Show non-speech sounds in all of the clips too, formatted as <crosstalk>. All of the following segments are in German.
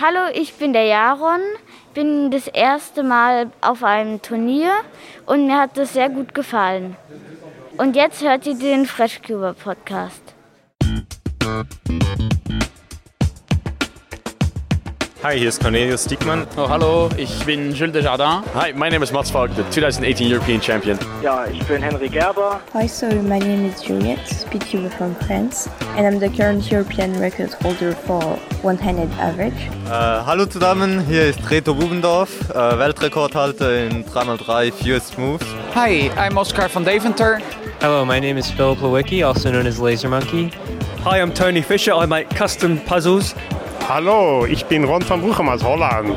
Hallo, ich bin der Jaron, bin das erste Mal auf einem Turnier und mir hat das sehr gut gefallen. Und jetzt hört ihr den Freshcuber Podcast. Hi, hier ist Cornelius Diekmann. Oh, hallo, ich bin Jules Desjardins. Hi, my name is Mats Falk, the 2018 European Champion. Ja, ich bin Henry Gerber. Hi, so my name is Juliette, speaking from France, and I'm the current European record holder for one-handed average. Uh, hallo zusammen, hier ist Reto Bubendorf, uh, Weltrekordhalter in 3x3 Fewest Moves. Hi, I'm Oscar van Deventer. Hello, my name is Philip Lewicki, also known as Laser Monkey. Hi, I'm Tony Fisher. I make custom puzzles Hallo, ich bin Ron van Bruchem aus Holland.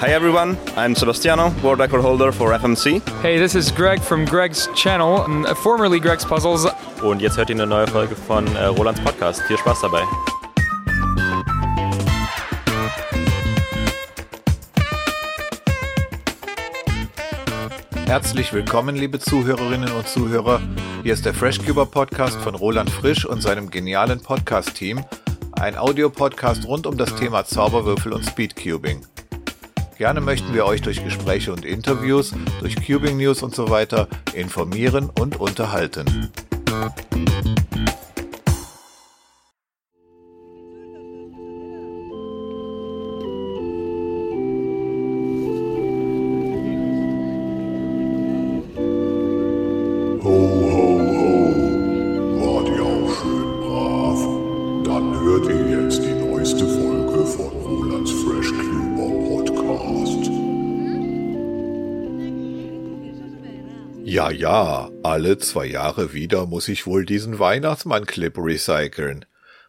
Hi everyone, I'm Sebastiano, world record holder for FMC. Hey, this is Greg from Greg's channel, formerly Greg's Puzzles. Und jetzt hört ihr eine neue Folge von äh, Rolands Podcast. Viel Spaß dabei. Herzlich willkommen, liebe Zuhörerinnen und Zuhörer. Hier ist der Freshcuber Podcast von Roland Frisch und seinem genialen Podcast-Team ein Audiopodcast rund um das Thema Zauberwürfel und Speedcubing. Gerne möchten wir euch durch Gespräche und Interviews, durch Cubing News und so weiter informieren und unterhalten. Ja, alle zwei Jahre wieder muss ich wohl diesen Weihnachtsmann-Clip recyceln.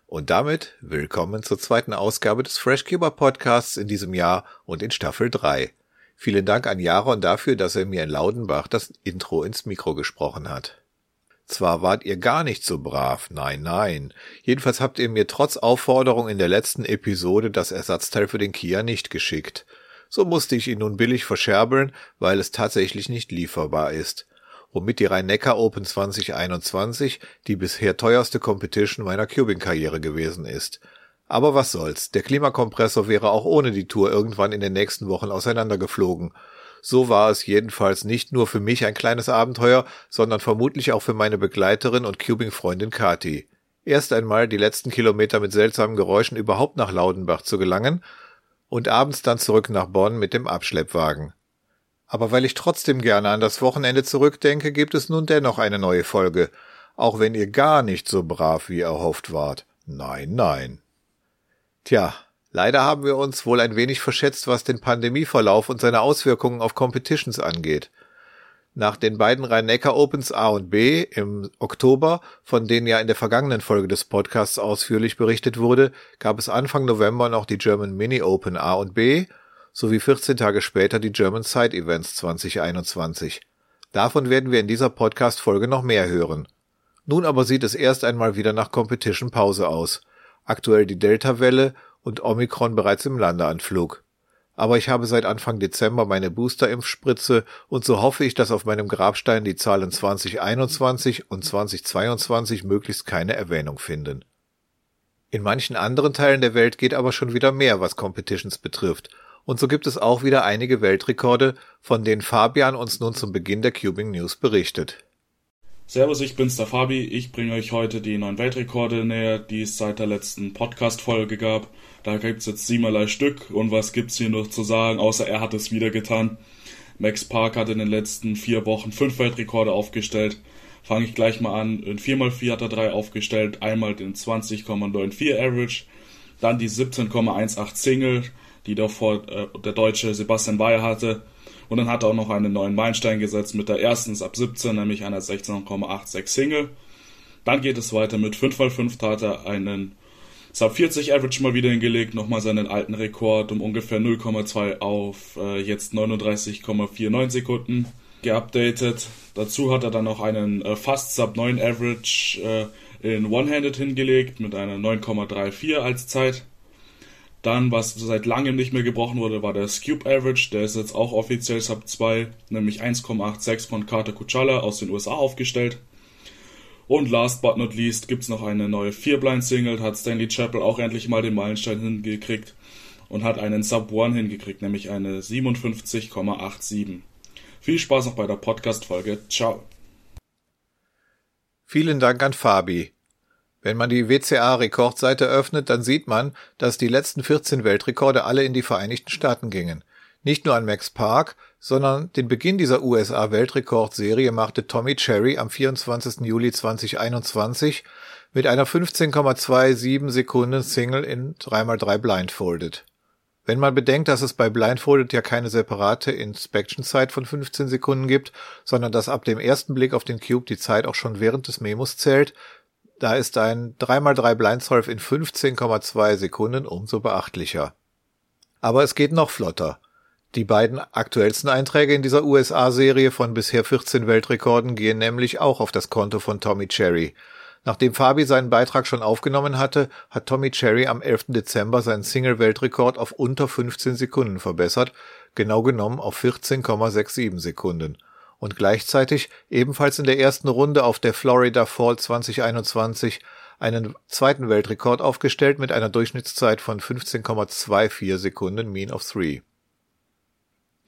Und damit willkommen zur zweiten Ausgabe des Freshkeeper Podcasts in diesem Jahr und in Staffel 3. Vielen Dank an Jaron dafür, dass er mir in Laudenbach das Intro ins Mikro gesprochen hat. Zwar wart ihr gar nicht so brav, nein, nein. Jedenfalls habt ihr mir trotz Aufforderung in der letzten Episode das Ersatzteil für den Kia nicht geschickt. So musste ich ihn nun billig verscherbeln, weil es tatsächlich nicht lieferbar ist womit die Rhein-Neckar Open 2021 die bisher teuerste Competition meiner Cubing-Karriere gewesen ist. Aber was soll's, der Klimakompressor wäre auch ohne die Tour irgendwann in den nächsten Wochen auseinandergeflogen. So war es jedenfalls nicht nur für mich ein kleines Abenteuer, sondern vermutlich auch für meine Begleiterin und Cubing-Freundin Kati. Erst einmal die letzten Kilometer mit seltsamen Geräuschen überhaupt nach Laudenbach zu gelangen und abends dann zurück nach Bonn mit dem Abschleppwagen. Aber weil ich trotzdem gerne an das Wochenende zurückdenke, gibt es nun dennoch eine neue Folge, auch wenn ihr gar nicht so brav wie erhofft wart. Nein, nein. Tja, leider haben wir uns wohl ein wenig verschätzt, was den Pandemieverlauf und seine Auswirkungen auf Competitions angeht. Nach den beiden Rhein-Neckar Opens A und B im Oktober, von denen ja in der vergangenen Folge des Podcasts ausführlich berichtet wurde, gab es Anfang November noch die German Mini Open A und B sowie 14 Tage später die German Side Events 2021. Davon werden wir in dieser Podcast-Folge noch mehr hören. Nun aber sieht es erst einmal wieder nach Competition Pause aus. Aktuell die Delta-Welle und Omikron bereits im Landeanflug. Aber ich habe seit Anfang Dezember meine Booster-Impfspritze und so hoffe ich, dass auf meinem Grabstein die Zahlen 2021 und 2022 möglichst keine Erwähnung finden. In manchen anderen Teilen der Welt geht aber schon wieder mehr, was Competitions betrifft und so gibt es auch wieder einige Weltrekorde, von denen Fabian uns nun zum Beginn der Cubing News berichtet. Servus, ich bin's der Fabi. Ich bringe euch heute die neuen Weltrekorde näher, die es seit der letzten Podcast-Folge gab. Da gibt's jetzt siebenderlei Stück und was gibt's hier noch zu sagen, außer er hat es wieder getan. Max Park hat in den letzten vier Wochen fünf Weltrekorde aufgestellt. Fange ich gleich mal an. In 4x4 hat er drei aufgestellt. Einmal den 20,94 Average, dann die 17,18 Single, die davor äh, der Deutsche Sebastian Bayer hatte. Und dann hat er auch noch einen neuen Meilenstein gesetzt mit der ersten ab 17, nämlich einer 16,86 Single. Dann geht es weiter mit 5x5, da hat er einen Sub 40 Average mal wieder hingelegt, nochmal seinen alten Rekord um ungefähr 0,2 auf äh, jetzt 39,49 Sekunden geupdatet. Dazu hat er dann noch einen äh, fast Sub 9 Average äh, in One-Handed hingelegt mit einer 9,34 als Zeit. Dann, was seit langem nicht mehr gebrochen wurde, war der Scoop Average. Der ist jetzt auch offiziell Sub 2, nämlich 1,86 von Carter Kuchala aus den USA aufgestellt. Und last but not least gibt's noch eine neue 4-Blind-Single. Hat Stanley Chappell auch endlich mal den Meilenstein hingekriegt. und hat einen Sub 1 hingekriegt, nämlich eine 57,87. Viel Spaß auch bei der Podcast-Folge. Ciao. Vielen Dank an Fabi. Wenn man die WCA-Rekordseite öffnet, dann sieht man, dass die letzten 14 Weltrekorde alle in die Vereinigten Staaten gingen. Nicht nur an Max Park, sondern den Beginn dieser USA-Weltrekordserie machte Tommy Cherry am 24. Juli 2021 mit einer 15,27 Sekunden Single in 3x3 Blindfolded. Wenn man bedenkt, dass es bei Blindfolded ja keine separate Inspection-Zeit von 15 Sekunden gibt, sondern dass ab dem ersten Blick auf den Cube die Zeit auch schon während des Memos zählt, da ist ein 3x3 Blindsolve in 15,2 Sekunden umso beachtlicher. Aber es geht noch flotter. Die beiden aktuellsten Einträge in dieser USA-Serie von bisher 14 Weltrekorden gehen nämlich auch auf das Konto von Tommy Cherry. Nachdem Fabi seinen Beitrag schon aufgenommen hatte, hat Tommy Cherry am 11. Dezember seinen Single-Weltrekord auf unter 15 Sekunden verbessert, genau genommen auf 14,67 Sekunden und gleichzeitig ebenfalls in der ersten Runde auf der Florida Fall 2021 einen zweiten Weltrekord aufgestellt mit einer Durchschnittszeit von 15,24 Sekunden Mean of Three.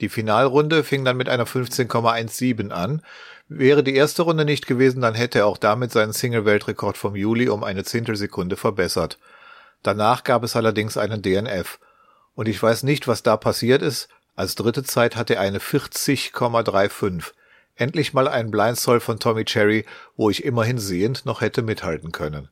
Die Finalrunde fing dann mit einer 15,17 an. Wäre die erste Runde nicht gewesen, dann hätte er auch damit seinen Single-Weltrekord vom Juli um eine Zehntelsekunde verbessert. Danach gab es allerdings einen DNF. Und ich weiß nicht, was da passiert ist. Als dritte Zeit hatte er eine 40,35. Endlich mal ein Blindsoll von Tommy Cherry, wo ich immerhin sehend noch hätte mithalten können.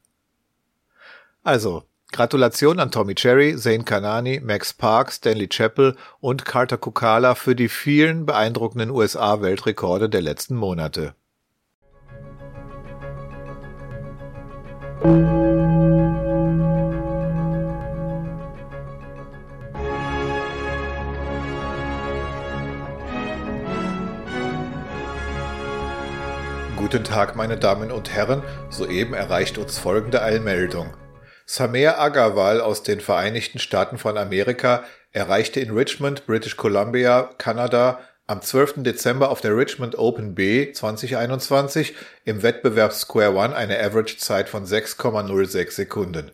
Also, Gratulation an Tommy Cherry, Zane Kanani, Max Park, Stanley Chappell und Carter Kukala für die vielen beeindruckenden USA-Weltrekorde der letzten Monate. Guten Tag, meine Damen und Herren. Soeben erreicht uns folgende Eilmeldung. Samer Agarwal aus den Vereinigten Staaten von Amerika erreichte in Richmond, British Columbia, Kanada am 12. Dezember auf der Richmond Open B 2021 im Wettbewerb Square One eine Average-Zeit von 6,06 Sekunden.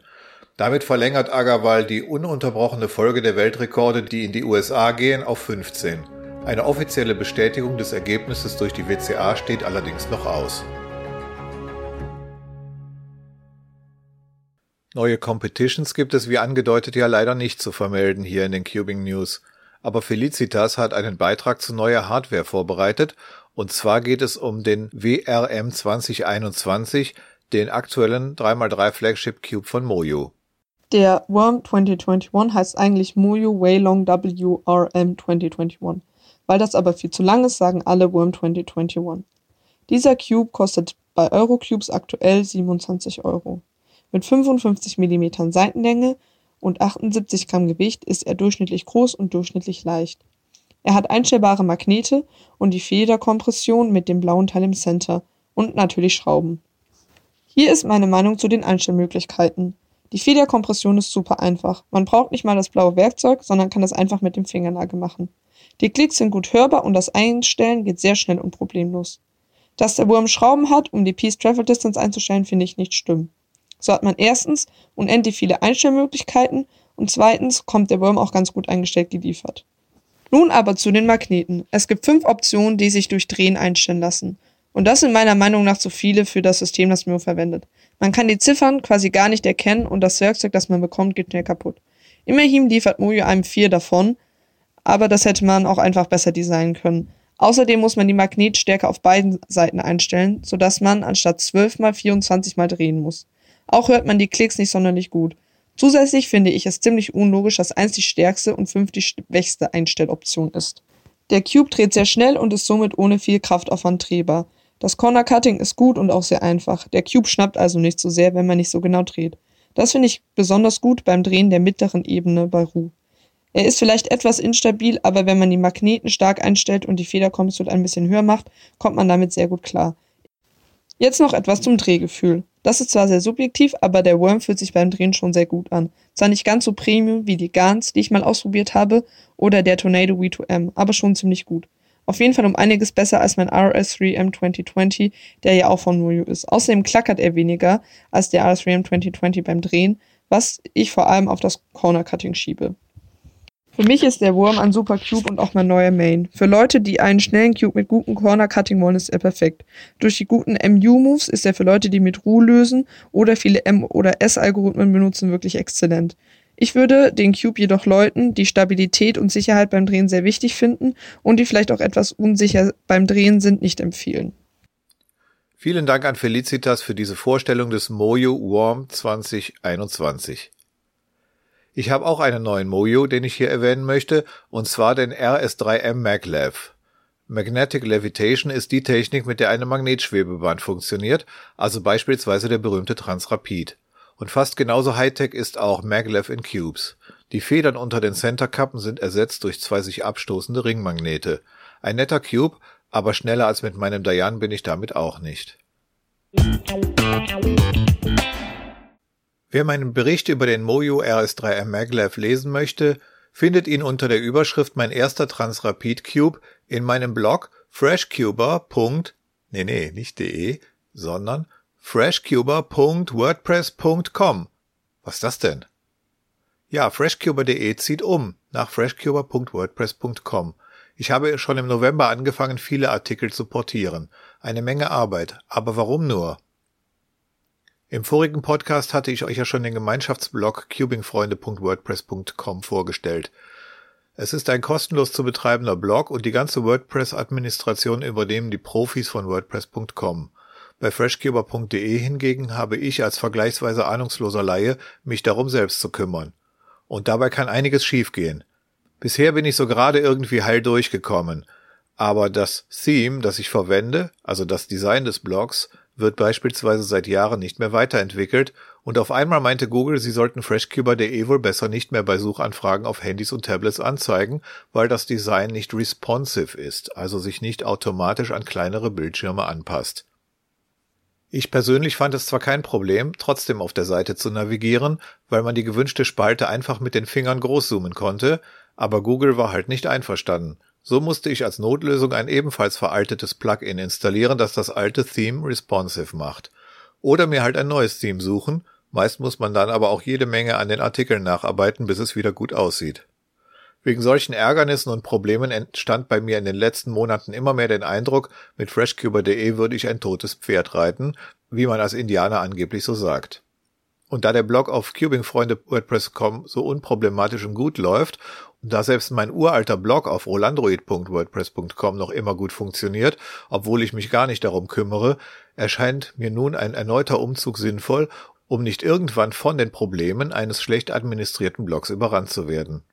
Damit verlängert Agarwal die ununterbrochene Folge der Weltrekorde, die in die USA gehen, auf 15. Eine offizielle Bestätigung des Ergebnisses durch die WCA steht allerdings noch aus. Neue Competitions gibt es wie angedeutet ja leider nicht zu vermelden hier in den Cubing News. Aber Felicitas hat einen Beitrag zu neuer Hardware vorbereitet und zwar geht es um den WRM 2021, den aktuellen 3x3 Flagship Cube von Moju. Der Worm 2021 heißt eigentlich Moju Waylong WRM 2021. Weil das aber viel zu lang ist, sagen alle Worm 2021. Dieser Cube kostet bei Eurocubes aktuell 27 Euro. Mit 55 mm Seitenlänge und 78 Gramm Gewicht ist er durchschnittlich groß und durchschnittlich leicht. Er hat einstellbare Magnete und die Federkompression mit dem blauen Teil im Center und natürlich Schrauben. Hier ist meine Meinung zu den Einstellmöglichkeiten. Die Federkompression ist super einfach. Man braucht nicht mal das blaue Werkzeug, sondern kann das einfach mit dem Fingernagel machen. Die Klicks sind gut hörbar und das Einstellen geht sehr schnell und problemlos. Dass der Wurm Schrauben hat, um die Piece Travel Distance einzustellen, finde ich nicht stimmen. So hat man erstens unendlich viele Einstellmöglichkeiten und zweitens kommt der Wurm auch ganz gut eingestellt geliefert. Nun aber zu den Magneten. Es gibt fünf Optionen, die sich durch Drehen einstellen lassen. Und das sind meiner Meinung nach zu viele für das System, das Mio verwendet. Man kann die Ziffern quasi gar nicht erkennen und das Werkzeug, das man bekommt, geht schnell kaputt. Immerhin liefert Mojo einem vier davon, aber das hätte man auch einfach besser designen können. Außerdem muss man die Magnetstärke auf beiden Seiten einstellen, sodass man anstatt 12 mal 24 mal drehen muss. Auch hört man die Klicks nicht sonderlich gut. Zusätzlich finde ich es ziemlich unlogisch, dass 1 die stärkste und 5 die schwächste Einstelloption ist. Der Cube dreht sehr schnell und ist somit ohne viel Kraftaufwand drehbar. Das Corner Cutting ist gut und auch sehr einfach. Der Cube schnappt also nicht so sehr, wenn man nicht so genau dreht. Das finde ich besonders gut beim Drehen der mittleren Ebene bei Ru. Er ist vielleicht etwas instabil, aber wenn man die Magneten stark einstellt und die Federkommission ein bisschen höher macht, kommt man damit sehr gut klar. Jetzt noch etwas zum Drehgefühl. Das ist zwar sehr subjektiv, aber der Worm fühlt sich beim Drehen schon sehr gut an. Zwar nicht ganz so Premium wie die Gans, die ich mal ausprobiert habe, oder der Tornado V2M, aber schon ziemlich gut. Auf jeden Fall um einiges besser als mein RS3M 2020, der ja auch von Mojo ist. Außerdem klackert er weniger als der RS3M 2020 beim Drehen, was ich vor allem auf das Corner Cutting schiebe. Für mich ist der Wurm ein super Cube und auch mein neuer Main. Für Leute, die einen schnellen Cube mit gutem Corner Cutting wollen, ist er perfekt. Durch die guten MU-Moves ist er für Leute, die mit Ruhe lösen oder viele M- oder S-Algorithmen benutzen, wirklich exzellent. Ich würde den Cube jedoch Leuten, die Stabilität und Sicherheit beim Drehen sehr wichtig finden und die vielleicht auch etwas unsicher beim Drehen sind, nicht empfehlen. Vielen Dank an Felicitas für diese Vorstellung des Mojo Warm 2021. Ich habe auch einen neuen Mojo, den ich hier erwähnen möchte, und zwar den RS3M Maglev. Magnetic Levitation ist die Technik, mit der eine Magnetschwebebahn funktioniert, also beispielsweise der berühmte Transrapid. Und fast genauso Hightech ist auch Maglev in Cubes. Die Federn unter den Centerkappen sind ersetzt durch zwei sich abstoßende Ringmagnete. Ein netter Cube, aber schneller als mit meinem Dayan bin ich damit auch nicht. Wer meinen Bericht über den Mojo RS3M Maglev lesen möchte, findet ihn unter der Überschrift Mein erster Transrapid Cube in meinem Blog freshcuber. nee, nee, nicht de, sondern freshcuber.wordpress.com. Was ist das denn? Ja, freshcuber.de zieht um nach freshcuber.wordpress.com. Ich habe schon im November angefangen, viele Artikel zu portieren. Eine Menge Arbeit. Aber warum nur? Im vorigen Podcast hatte ich euch ja schon den Gemeinschaftsblog cubingfreunde.wordpress.com vorgestellt. Es ist ein kostenlos zu betreibender Blog und die ganze WordPress-Administration übernehmen die Profis von WordPress.com. Bei freshcuber.de hingegen habe ich als vergleichsweise ahnungsloser Laie mich darum selbst zu kümmern. Und dabei kann einiges schiefgehen. Bisher bin ich so gerade irgendwie heil durchgekommen. Aber das Theme, das ich verwende, also das Design des Blogs, wird beispielsweise seit Jahren nicht mehr weiterentwickelt und auf einmal meinte Google, sie sollten FreshCuber.de wohl besser nicht mehr bei Suchanfragen auf Handys und Tablets anzeigen, weil das Design nicht responsive ist, also sich nicht automatisch an kleinere Bildschirme anpasst. Ich persönlich fand es zwar kein Problem, trotzdem auf der Seite zu navigieren, weil man die gewünschte Spalte einfach mit den Fingern großzoomen konnte, aber Google war halt nicht einverstanden. So musste ich als Notlösung ein ebenfalls veraltetes Plugin installieren, das das alte Theme responsive macht. Oder mir halt ein neues Theme suchen, meist muss man dann aber auch jede Menge an den Artikeln nacharbeiten, bis es wieder gut aussieht. Wegen solchen Ärgernissen und Problemen entstand bei mir in den letzten Monaten immer mehr den Eindruck, mit freshcuber.de würde ich ein totes Pferd reiten, wie man als Indianer angeblich so sagt. Und da der Blog auf cubingfreunde.wordpress.com so unproblematisch und gut läuft und da selbst mein uralter Blog auf rolandroid.wordpress.com noch immer gut funktioniert, obwohl ich mich gar nicht darum kümmere, erscheint mir nun ein erneuter Umzug sinnvoll, um nicht irgendwann von den Problemen eines schlecht administrierten Blogs überrannt zu werden.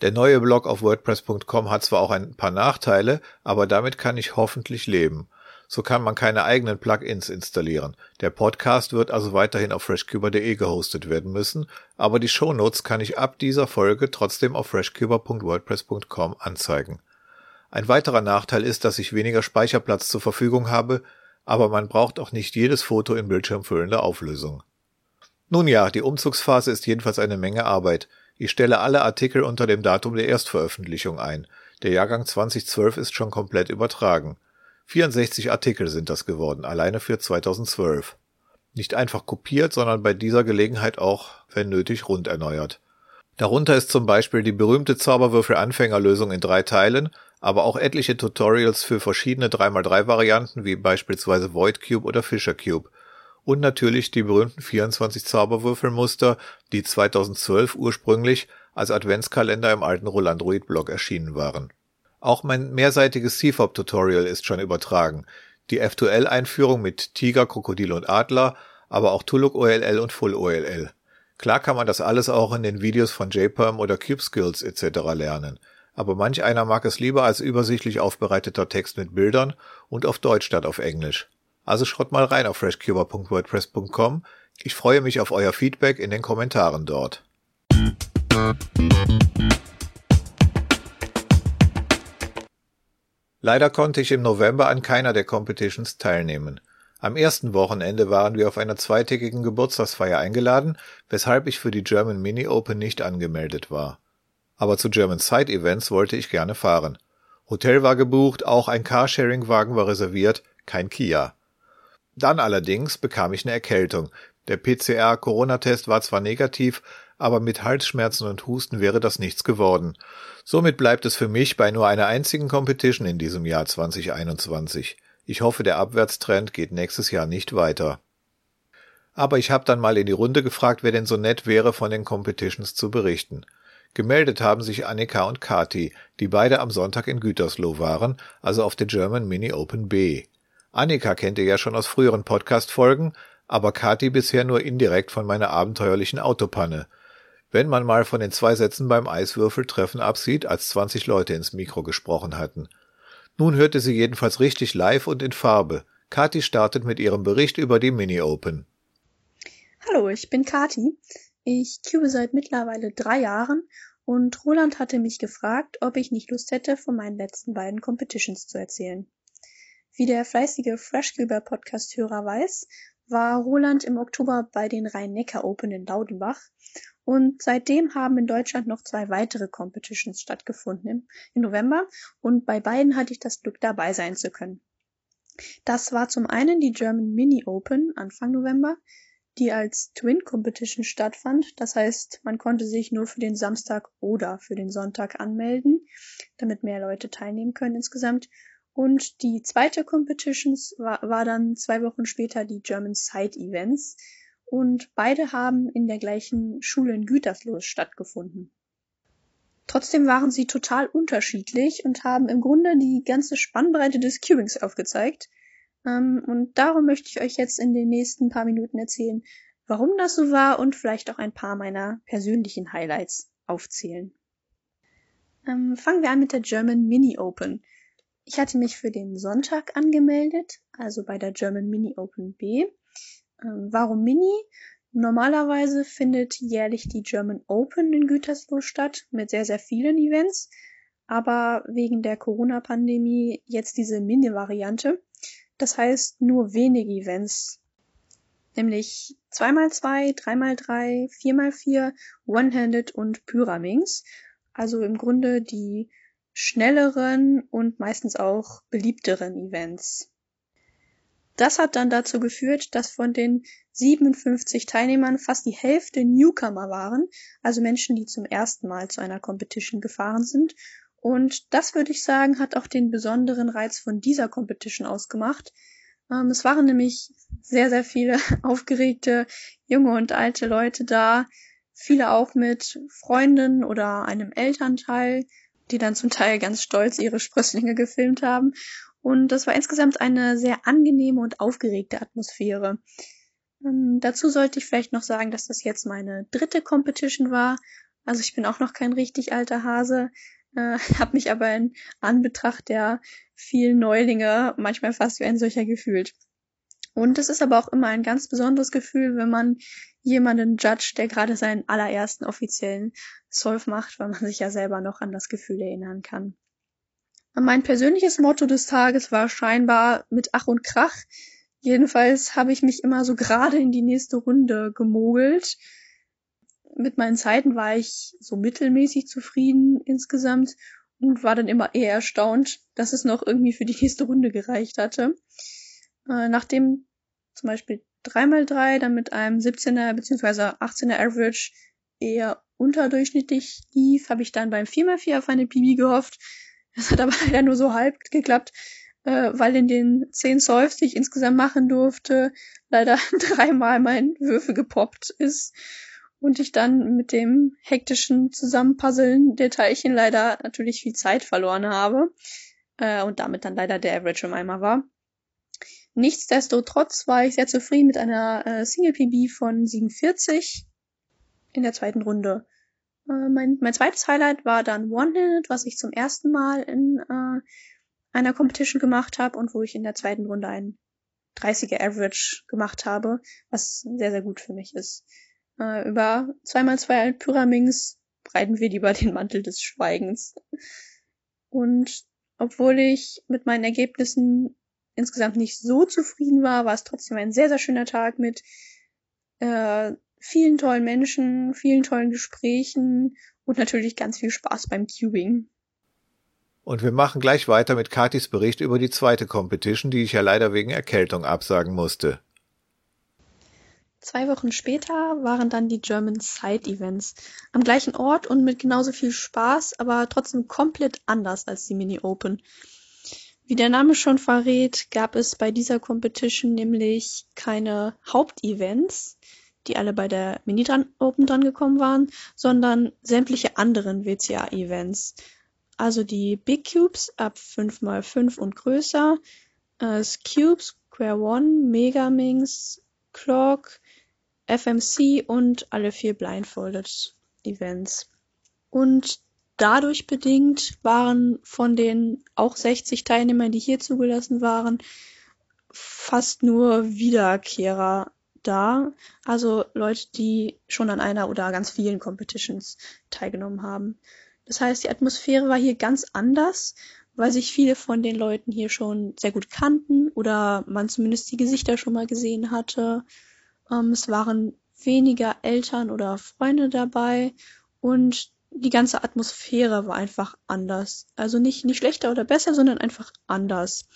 Der neue Blog auf WordPress.com hat zwar auch ein paar Nachteile, aber damit kann ich hoffentlich leben. So kann man keine eigenen Plugins installieren. Der Podcast wird also weiterhin auf freshcuber.de gehostet werden müssen, aber die Shownotes kann ich ab dieser Folge trotzdem auf freshcuber.wordpress.com anzeigen. Ein weiterer Nachteil ist, dass ich weniger Speicherplatz zur Verfügung habe, aber man braucht auch nicht jedes Foto in bildschirmfüllender Auflösung. Nun ja, die Umzugsphase ist jedenfalls eine Menge Arbeit. Ich stelle alle Artikel unter dem Datum der Erstveröffentlichung ein. Der Jahrgang 2012 ist schon komplett übertragen. 64 Artikel sind das geworden, alleine für 2012. Nicht einfach kopiert, sondern bei dieser Gelegenheit auch, wenn nötig, rund erneuert. Darunter ist zum Beispiel die berühmte Zauberwürfel-Anfängerlösung in drei Teilen, aber auch etliche Tutorials für verschiedene 3x3-Varianten wie beispielsweise Void Cube oder Fisher Cube. Und natürlich die berühmten 24 Zauberwürfelmuster, die 2012 ursprünglich als Adventskalender im alten Rolandroid-Blog erschienen waren. Auch mein mehrseitiges CFOP-Tutorial ist schon übertragen. Die F2L-Einführung mit Tiger, Krokodil und Adler, aber auch Tuluk OLL und Full OLL. Klar kann man das alles auch in den Videos von JPerm oder CubeSkills etc. lernen. Aber manch einer mag es lieber als übersichtlich aufbereiteter Text mit Bildern und auf Deutsch statt auf Englisch. Also schaut mal rein auf freshcuber.wordpress.com. Ich freue mich auf euer Feedback in den Kommentaren dort. Leider konnte ich im November an keiner der Competitions teilnehmen. Am ersten Wochenende waren wir auf einer zweitägigen Geburtstagsfeier eingeladen, weshalb ich für die German Mini Open nicht angemeldet war. Aber zu German Side Events wollte ich gerne fahren. Hotel war gebucht, auch ein Carsharing-Wagen war reserviert, kein Kia. Dann allerdings bekam ich eine Erkältung. Der PCR-Corona-Test war zwar negativ, aber mit Halsschmerzen und Husten wäre das nichts geworden. Somit bleibt es für mich bei nur einer einzigen Competition in diesem Jahr 2021. Ich hoffe, der Abwärtstrend geht nächstes Jahr nicht weiter. Aber ich habe dann mal in die Runde gefragt, wer denn so nett wäre, von den Competitions zu berichten. Gemeldet haben sich Annika und Kati, die beide am Sonntag in Gütersloh waren, also auf der German Mini Open B. Annika kennt ihr ja schon aus früheren Podcast-Folgen, aber Kati bisher nur indirekt von meiner abenteuerlichen Autopanne. Wenn man mal von den zwei Sätzen beim Eiswürfeltreffen absieht, als 20 Leute ins Mikro gesprochen hatten. Nun hörte sie jedenfalls richtig live und in Farbe. Kati startet mit ihrem Bericht über die Mini Open. Hallo, ich bin Kati. Ich cube seit mittlerweile drei Jahren und Roland hatte mich gefragt, ob ich nicht Lust hätte, von meinen letzten beiden Competitions zu erzählen. Wie der fleißige Freshcuber Podcast-Hörer weiß, war Roland im Oktober bei den Rhein-Neckar Open in Laudenbach und seitdem haben in Deutschland noch zwei weitere Competitions stattgefunden im, im November und bei beiden hatte ich das Glück dabei sein zu können. Das war zum einen die German Mini Open Anfang November, die als Twin Competition stattfand. Das heißt, man konnte sich nur für den Samstag oder für den Sonntag anmelden, damit mehr Leute teilnehmen können insgesamt. Und die zweite Competitions war, war dann zwei Wochen später die German Side Events. Und beide haben in der gleichen Schule in Gütersloh stattgefunden. Trotzdem waren sie total unterschiedlich und haben im Grunde die ganze Spannbreite des Cubings aufgezeigt. Ähm, und darum möchte ich euch jetzt in den nächsten paar Minuten erzählen, warum das so war und vielleicht auch ein paar meiner persönlichen Highlights aufzählen. Ähm, fangen wir an mit der German Mini Open. Ich hatte mich für den Sonntag angemeldet, also bei der German Mini Open B. Ähm, warum Mini? Normalerweise findet jährlich die German Open in Gütersloh statt mit sehr, sehr vielen Events, aber wegen der Corona-Pandemie jetzt diese Mini-Variante. Das heißt nur wenige Events, nämlich 2x2, 3x3, 4x4, One-Handed und Pyraminx. Also im Grunde die schnelleren und meistens auch beliebteren Events. Das hat dann dazu geführt, dass von den 57 Teilnehmern fast die Hälfte Newcomer waren, also Menschen, die zum ersten Mal zu einer Competition gefahren sind und das würde ich sagen, hat auch den besonderen Reiz von dieser Competition ausgemacht. Ähm, es waren nämlich sehr, sehr viele <laughs> aufgeregte junge und alte Leute da. Viele auch mit Freunden oder einem Elternteil, die dann zum Teil ganz stolz ihre Sprösslinge gefilmt haben. Und das war insgesamt eine sehr angenehme und aufgeregte Atmosphäre. Ähm, dazu sollte ich vielleicht noch sagen, dass das jetzt meine dritte Competition war. Also ich bin auch noch kein richtig alter Hase äh, <laughs> habe mich aber in Anbetracht der vielen Neulinge manchmal fast wie ein solcher gefühlt. Und es ist aber auch immer ein ganz besonderes Gefühl, wenn man jemanden judge, der gerade seinen allerersten offiziellen Solve macht, weil man sich ja selber noch an das Gefühl erinnern kann. Mein persönliches Motto des Tages war scheinbar mit Ach und Krach. Jedenfalls habe ich mich immer so gerade in die nächste Runde gemogelt mit meinen Zeiten war ich so mittelmäßig zufrieden insgesamt und war dann immer eher erstaunt, dass es noch irgendwie für die nächste Runde gereicht hatte. Äh, nachdem zum Beispiel 3x3 dann mit einem 17er bzw. 18er Average eher unterdurchschnittlich lief, habe ich dann beim 4x4 auf eine PB gehofft. Das hat aber <laughs> leider nur so halb geklappt, äh, weil in den 10 Solves, die ich insgesamt machen durfte, leider <laughs> dreimal mein Würfel gepoppt ist und ich dann mit dem hektischen Zusammenpuzzeln der Teilchen leider natürlich viel Zeit verloren habe äh, und damit dann leider der Average im Eimer war. Nichtsdestotrotz war ich sehr zufrieden mit einer äh, Single PB von 47 in der zweiten Runde. Äh, mein, mein zweites Highlight war dann One-Handed, was ich zum ersten Mal in äh, einer Competition gemacht habe und wo ich in der zweiten Runde einen 30er Average gemacht habe, was sehr, sehr gut für mich ist. Äh, über zweimal zwei Pyramings breiten wir lieber den Mantel des Schweigens. Und obwohl ich mit meinen Ergebnissen insgesamt nicht so zufrieden war, war es trotzdem ein sehr, sehr schöner Tag mit äh, vielen tollen Menschen, vielen tollen Gesprächen und natürlich ganz viel Spaß beim Cubing. Und wir machen gleich weiter mit Katis Bericht über die zweite Competition, die ich ja leider wegen Erkältung absagen musste. Zwei Wochen später waren dann die German Side Events. Am gleichen Ort und mit genauso viel Spaß, aber trotzdem komplett anders als die Mini Open. Wie der Name schon verrät, gab es bei dieser Competition nämlich keine Hauptevents, die alle bei der Mini Open dran gekommen waren, sondern sämtliche anderen WCA-Events. Also die Big Cubes ab 5x5 und größer, äh, Cubes, Square One, Megaminx, Clock, FMC und alle vier Blindfolded Events. Und dadurch bedingt waren von den auch 60 Teilnehmern, die hier zugelassen waren, fast nur Wiederkehrer da. Also Leute, die schon an einer oder ganz vielen Competitions teilgenommen haben. Das heißt, die Atmosphäre war hier ganz anders, weil sich viele von den Leuten hier schon sehr gut kannten oder man zumindest die Gesichter schon mal gesehen hatte. Ähm, es waren weniger Eltern oder Freunde dabei und die ganze Atmosphäre war einfach anders. Also nicht, nicht schlechter oder besser, sondern einfach anders.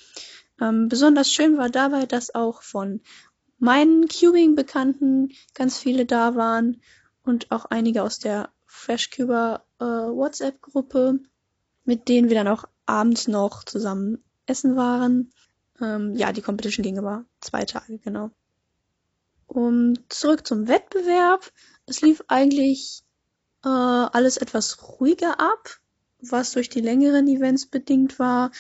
Ähm, besonders schön war dabei, dass auch von meinen Cubing-Bekannten ganz viele da waren und auch einige aus der FreshCuber äh, WhatsApp-Gruppe, mit denen wir dann auch abends noch zusammen essen waren. Ähm, ja, die Competition ging aber zwei Tage, genau. Um zurück zum Wettbewerb. Es lief eigentlich äh, alles etwas ruhiger ab, was durch die längeren Events bedingt war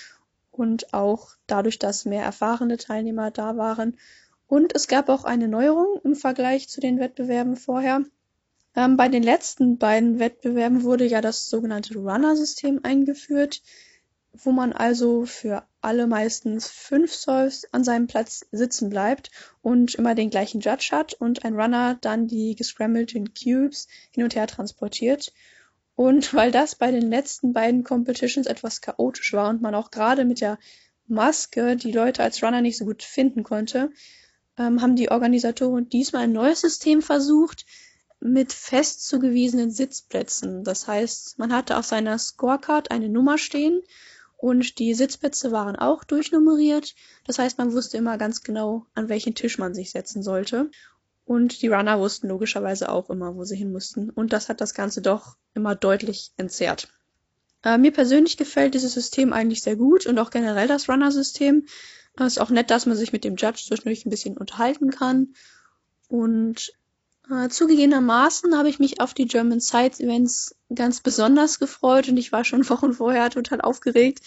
und auch dadurch, dass mehr erfahrene Teilnehmer da waren. Und es gab auch eine Neuerung im Vergleich zu den Wettbewerben vorher. Ähm, bei den letzten beiden Wettbewerben wurde ja das sogenannte Runner-System eingeführt wo man also für alle meistens fünf Solves an seinem Platz sitzen bleibt und immer den gleichen Judge hat und ein Runner dann die gescrambleten Cubes hin und her transportiert. Und weil das bei den letzten beiden Competitions etwas chaotisch war und man auch gerade mit der Maske die Leute als Runner nicht so gut finden konnte, ähm, haben die Organisatoren diesmal ein neues System versucht mit fest zugewiesenen Sitzplätzen. Das heißt, man hatte auf seiner Scorecard eine Nummer stehen und die Sitzplätze waren auch durchnummeriert. Das heißt, man wusste immer ganz genau, an welchen Tisch man sich setzen sollte. Und die Runner wussten logischerweise auch immer, wo sie hin mussten. Und das hat das Ganze doch immer deutlich entzerrt. Äh, mir persönlich gefällt dieses System eigentlich sehr gut und auch generell das Runner-System. Es ist auch nett, dass man sich mit dem Judge zwischendurch ein bisschen unterhalten kann. Und zugegebenermaßen habe ich mich auf die German Sides Events ganz besonders gefreut und ich war schon <laughs> Wochen vorher total aufgeregt,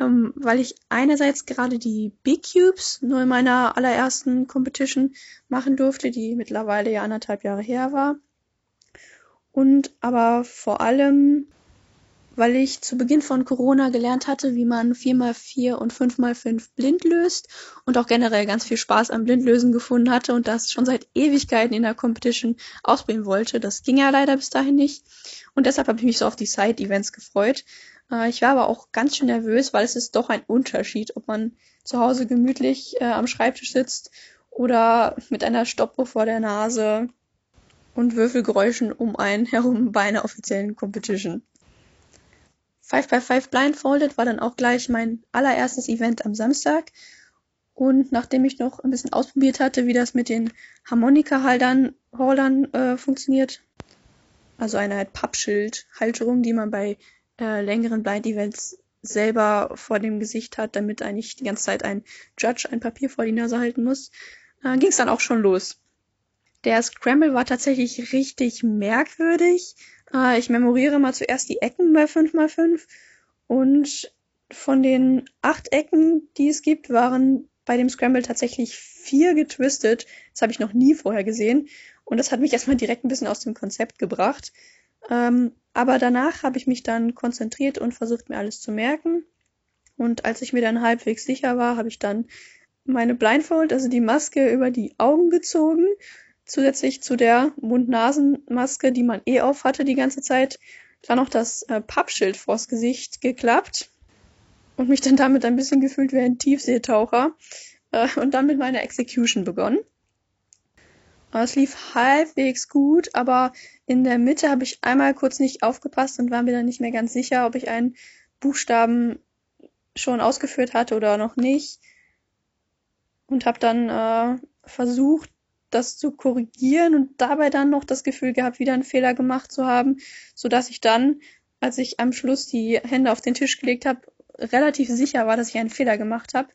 ähm, weil ich einerseits gerade die Big Cubes nur in meiner allerersten Competition machen durfte, die mittlerweile ja anderthalb Jahre her war. Und aber vor allem weil ich zu Beginn von Corona gelernt hatte, wie man 4x4 und 5x5 blind löst und auch generell ganz viel Spaß am Blindlösen gefunden hatte und das schon seit Ewigkeiten in der Competition ausprobieren wollte. Das ging ja leider bis dahin nicht und deshalb habe ich mich so auf die Side-Events gefreut. Äh, ich war aber auch ganz schön nervös, weil es ist doch ein Unterschied, ob man zu Hause gemütlich äh, am Schreibtisch sitzt oder mit einer Stoppuhr vor der Nase und Würfelgeräuschen um einen herum bei einer offiziellen Competition. 5x5 Blindfolded war dann auch gleich mein allererstes Event am Samstag. Und nachdem ich noch ein bisschen ausprobiert hatte, wie das mit den Harmonika-Haltern Holdern, äh, funktioniert, also eine Art Pappschild-Halterung, die man bei äh, längeren Blind-Events selber vor dem Gesicht hat, damit eigentlich die ganze Zeit ein Judge ein Papier vor die Nase halten muss, äh, ging es dann auch schon los. Der Scramble war tatsächlich richtig merkwürdig. Äh, ich memoriere mal zuerst die Ecken bei 5x5 und von den acht Ecken, die es gibt, waren bei dem Scramble tatsächlich vier getwistet. Das habe ich noch nie vorher gesehen. Und das hat mich <laughs> erstmal direkt ein bisschen aus dem Konzept gebracht. Ähm, aber danach habe ich mich dann konzentriert und versucht, mir alles zu merken. Und als ich mir dann halbwegs sicher war, habe ich dann meine Blindfold, also die Maske, über die Augen gezogen zusätzlich zu der Mund-Nasen-Maske, die man eh auf hatte die ganze Zeit, dann noch das äh, Pappschild vors Gesicht geklappt und mich dann damit ein bisschen gefühlt wie ein Tiefseetaucher äh, und dann mit meiner Execution begonnen. Es lief halbwegs gut, aber in der Mitte habe ich einmal kurz nicht aufgepasst und war mir dann nicht mehr ganz sicher, ob ich einen Buchstaben schon ausgeführt hatte oder noch nicht. Und habe dann äh, versucht, das zu korrigieren und dabei dann noch das Gefühl gehabt, wieder einen Fehler gemacht zu haben, so dass ich dann, als ich am Schluss die Hände auf den Tisch gelegt habe, relativ sicher war, dass ich einen Fehler gemacht habe.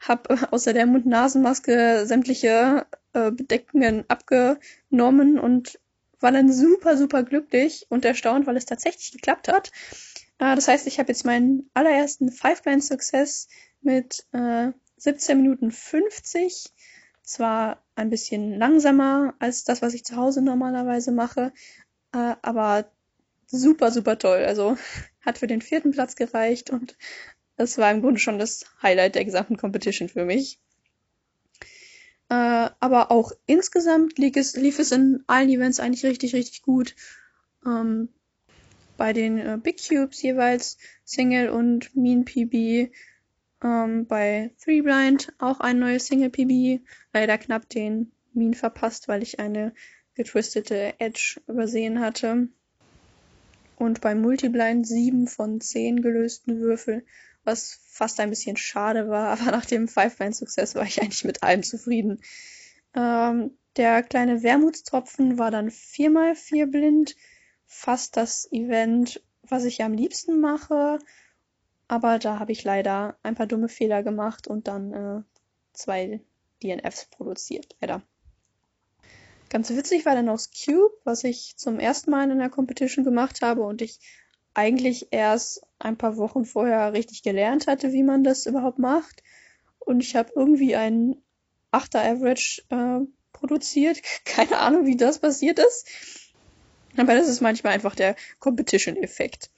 Hab äh, außer der Mund-Nasen-Maske sämtliche äh, Bedeckungen abgenommen und war dann super, super glücklich und erstaunt, weil es tatsächlich geklappt hat. Äh, das heißt, ich habe jetzt meinen allerersten Five-Blind-Success mit äh, 17 Minuten 50. Zwar ein bisschen langsamer als das, was ich zu Hause normalerweise mache, äh, aber super, super toll. Also <laughs> hat für den vierten Platz gereicht und das war im Grunde schon das Highlight der gesamten Competition für mich. Äh, aber auch insgesamt lief es, lief es in allen Events eigentlich richtig, richtig gut. Ähm, bei den äh, Big Cubes jeweils Single und Mean PB. Ähm, bei Three Blind auch ein neues Single PB. Leider knapp den Mean verpasst, weil ich eine getwistete Edge übersehen hatte. Und beim Multiblind sieben von zehn gelösten Würfel was fast ein bisschen schade war, <laughs> aber nach dem Five-Blind-Success war ich eigentlich mit allem zufrieden. Ähm, der kleine Wermutstropfen war dann viermal vier blind, fast das Event, was ich am liebsten mache, aber da habe ich leider ein paar dumme Fehler gemacht und dann äh, zwei DNFs produziert, leider. Ganz witzig war dann aus Cube, was ich zum ersten Mal in der Competition gemacht habe und ich eigentlich erst ein paar Wochen vorher richtig gelernt hatte, wie man das überhaupt macht. Und ich habe irgendwie einen 8er Average äh, produziert. <laughs> Keine Ahnung, wie das passiert ist. Aber das ist manchmal einfach der Competition-Effekt.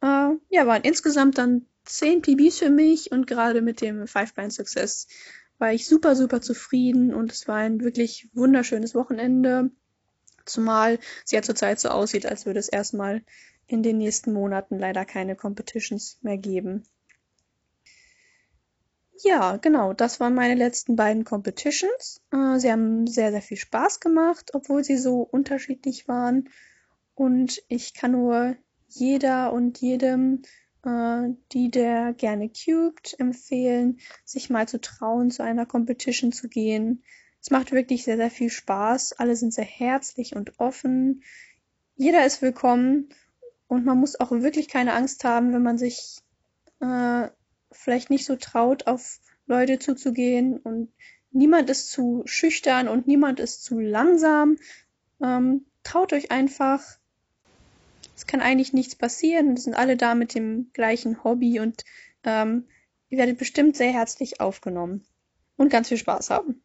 Äh, ja, waren insgesamt dann 10 PBs für mich und gerade mit dem Five-Blind-Success war ich super, super zufrieden und es war ein wirklich wunderschönes Wochenende. Zumal es ja zurzeit so aussieht, als würde es erstmal in den nächsten Monaten leider keine Competitions mehr geben. Ja, genau, das waren meine letzten beiden Competitions. Äh, sie haben sehr, sehr viel Spaß gemacht, obwohl sie so unterschiedlich waren. Und ich kann nur jeder und jedem, äh, die der gerne cubed, empfehlen, sich mal zu trauen, zu einer Competition zu gehen. Es macht wirklich sehr, sehr viel Spaß. Alle sind sehr herzlich und offen. Jeder ist willkommen und man muss auch wirklich keine Angst haben, wenn man sich äh, vielleicht nicht so traut, auf Leute zuzugehen und niemand ist zu schüchtern und niemand ist zu langsam. Ähm, traut euch einfach. Es kann eigentlich nichts passieren. Wir sind alle da mit dem gleichen Hobby und ähm, ihr werdet bestimmt sehr herzlich aufgenommen und ganz viel Spaß haben.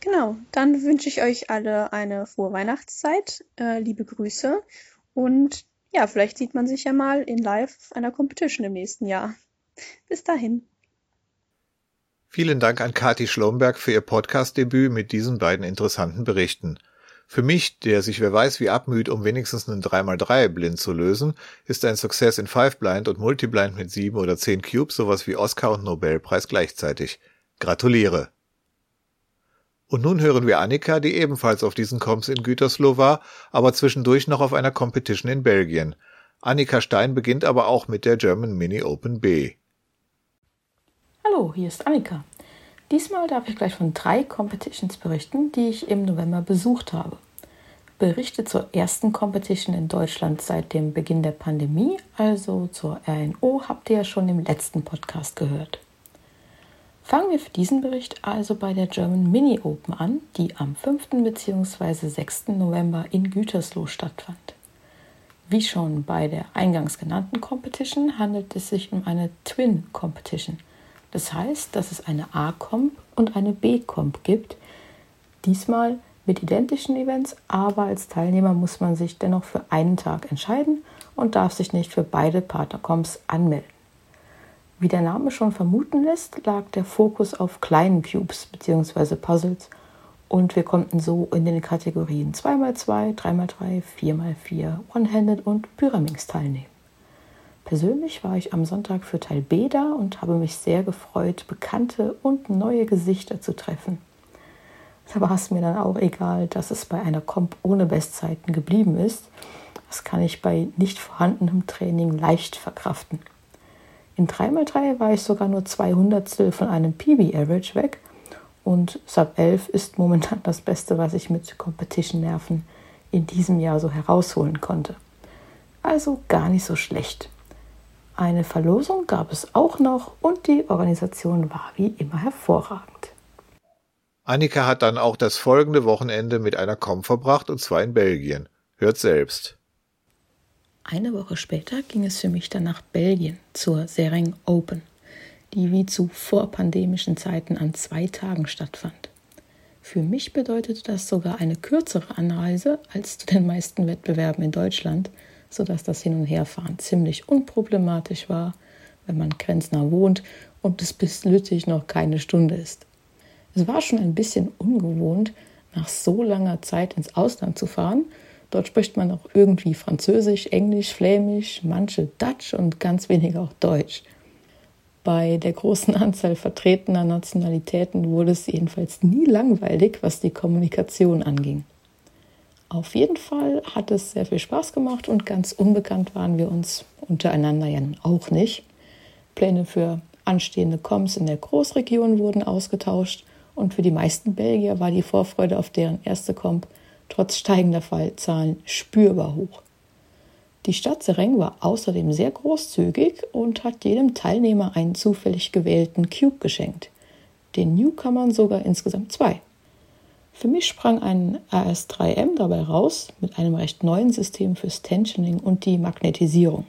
Genau, dann wünsche ich euch alle eine frohe Weihnachtszeit, äh, liebe Grüße und ja, vielleicht sieht man sich ja mal in live einer Competition im nächsten Jahr. Bis dahin. Vielen Dank an Kati Schlomberg für ihr Podcast-Debüt mit diesen beiden interessanten Berichten. Für mich, der sich wer weiß wie abmüht, um wenigstens einen 3x3 blind zu lösen, ist ein Success in 5 Blind und Multiblind mit 7 oder 10 Cubes sowas wie Oscar und Nobelpreis gleichzeitig. Gratuliere! Und nun hören wir Annika, die ebenfalls auf diesen Comps in Gütersloh war, aber zwischendurch noch auf einer Competition in Belgien. Annika Stein beginnt aber auch mit der German Mini Open B. Hallo, hier ist Annika. Diesmal darf ich gleich von drei Competitions berichten, die ich im November besucht habe. Berichte zur ersten Competition in Deutschland seit dem Beginn der Pandemie, also zur RNO, habt ihr ja schon im letzten Podcast gehört. Fangen wir für diesen Bericht also bei der German Mini Open an, die am 5. bzw. 6. November in Gütersloh stattfand. Wie schon bei der eingangs genannten Competition handelt es sich um eine Twin Competition. Das heißt, dass es eine A-Comp und eine B-Comp gibt. Diesmal mit identischen Events, aber als Teilnehmer muss man sich dennoch für einen Tag entscheiden und darf sich nicht für beide Partnercomps anmelden. Wie der Name schon vermuten lässt, lag der Fokus auf kleinen Cubes bzw. Puzzles und wir konnten so in den Kategorien 2x2, 3x3, 4x4, One-Handed und Pyraminx teilnehmen. Persönlich war ich am Sonntag für Teil B da und habe mich sehr gefreut, bekannte und neue Gesichter zu treffen. Da war es mir dann auch egal, dass es bei einer Comp ohne Bestzeiten geblieben ist. Das kann ich bei nicht vorhandenem Training leicht verkraften. In 3x3 war ich sogar nur 200 von einem PB-Average weg Und Sub 11 ist momentan das Beste, was ich mit Competition-Nerven in diesem Jahr so herausholen konnte. Also gar nicht so schlecht. Eine Verlosung gab es auch noch und die Organisation war wie immer hervorragend. Annika hat dann auch das folgende Wochenende mit einer Com verbracht und zwar in Belgien. Hört selbst. Eine Woche später ging es für mich dann nach Belgien zur Sereng Open, die wie zu vorpandemischen Zeiten an zwei Tagen stattfand. Für mich bedeutete das sogar eine kürzere Anreise als zu den meisten Wettbewerben in Deutschland – sodass das Hin- und Herfahren ziemlich unproblematisch war, wenn man grenznah wohnt und es bis Lüttich noch keine Stunde ist. Es war schon ein bisschen ungewohnt, nach so langer Zeit ins Ausland zu fahren. Dort spricht man auch irgendwie Französisch, Englisch, Flämisch, manche Dutch und ganz wenig auch Deutsch. Bei der großen <laughs> Anzahl vertretener Nationalitäten wurde es jedenfalls nie langweilig, was die Kommunikation anging. Auf jeden Fall hat es sehr viel Spaß gemacht und ganz unbekannt waren wir uns untereinander ja auch nicht. Pläne für anstehende Coms in der Großregion wurden ausgetauscht und für die meisten Belgier war die Vorfreude auf deren erste Comp trotz steigender Fallzahlen spürbar hoch. Die Stadt Sereng war außerdem sehr großzügig und hat jedem Teilnehmer einen zufällig gewählten Cube geschenkt. Den Newcomern sogar insgesamt zwei. Für mich sprang ein AS3M dabei raus mit einem recht neuen System fürs Tensioning und die Magnetisierung.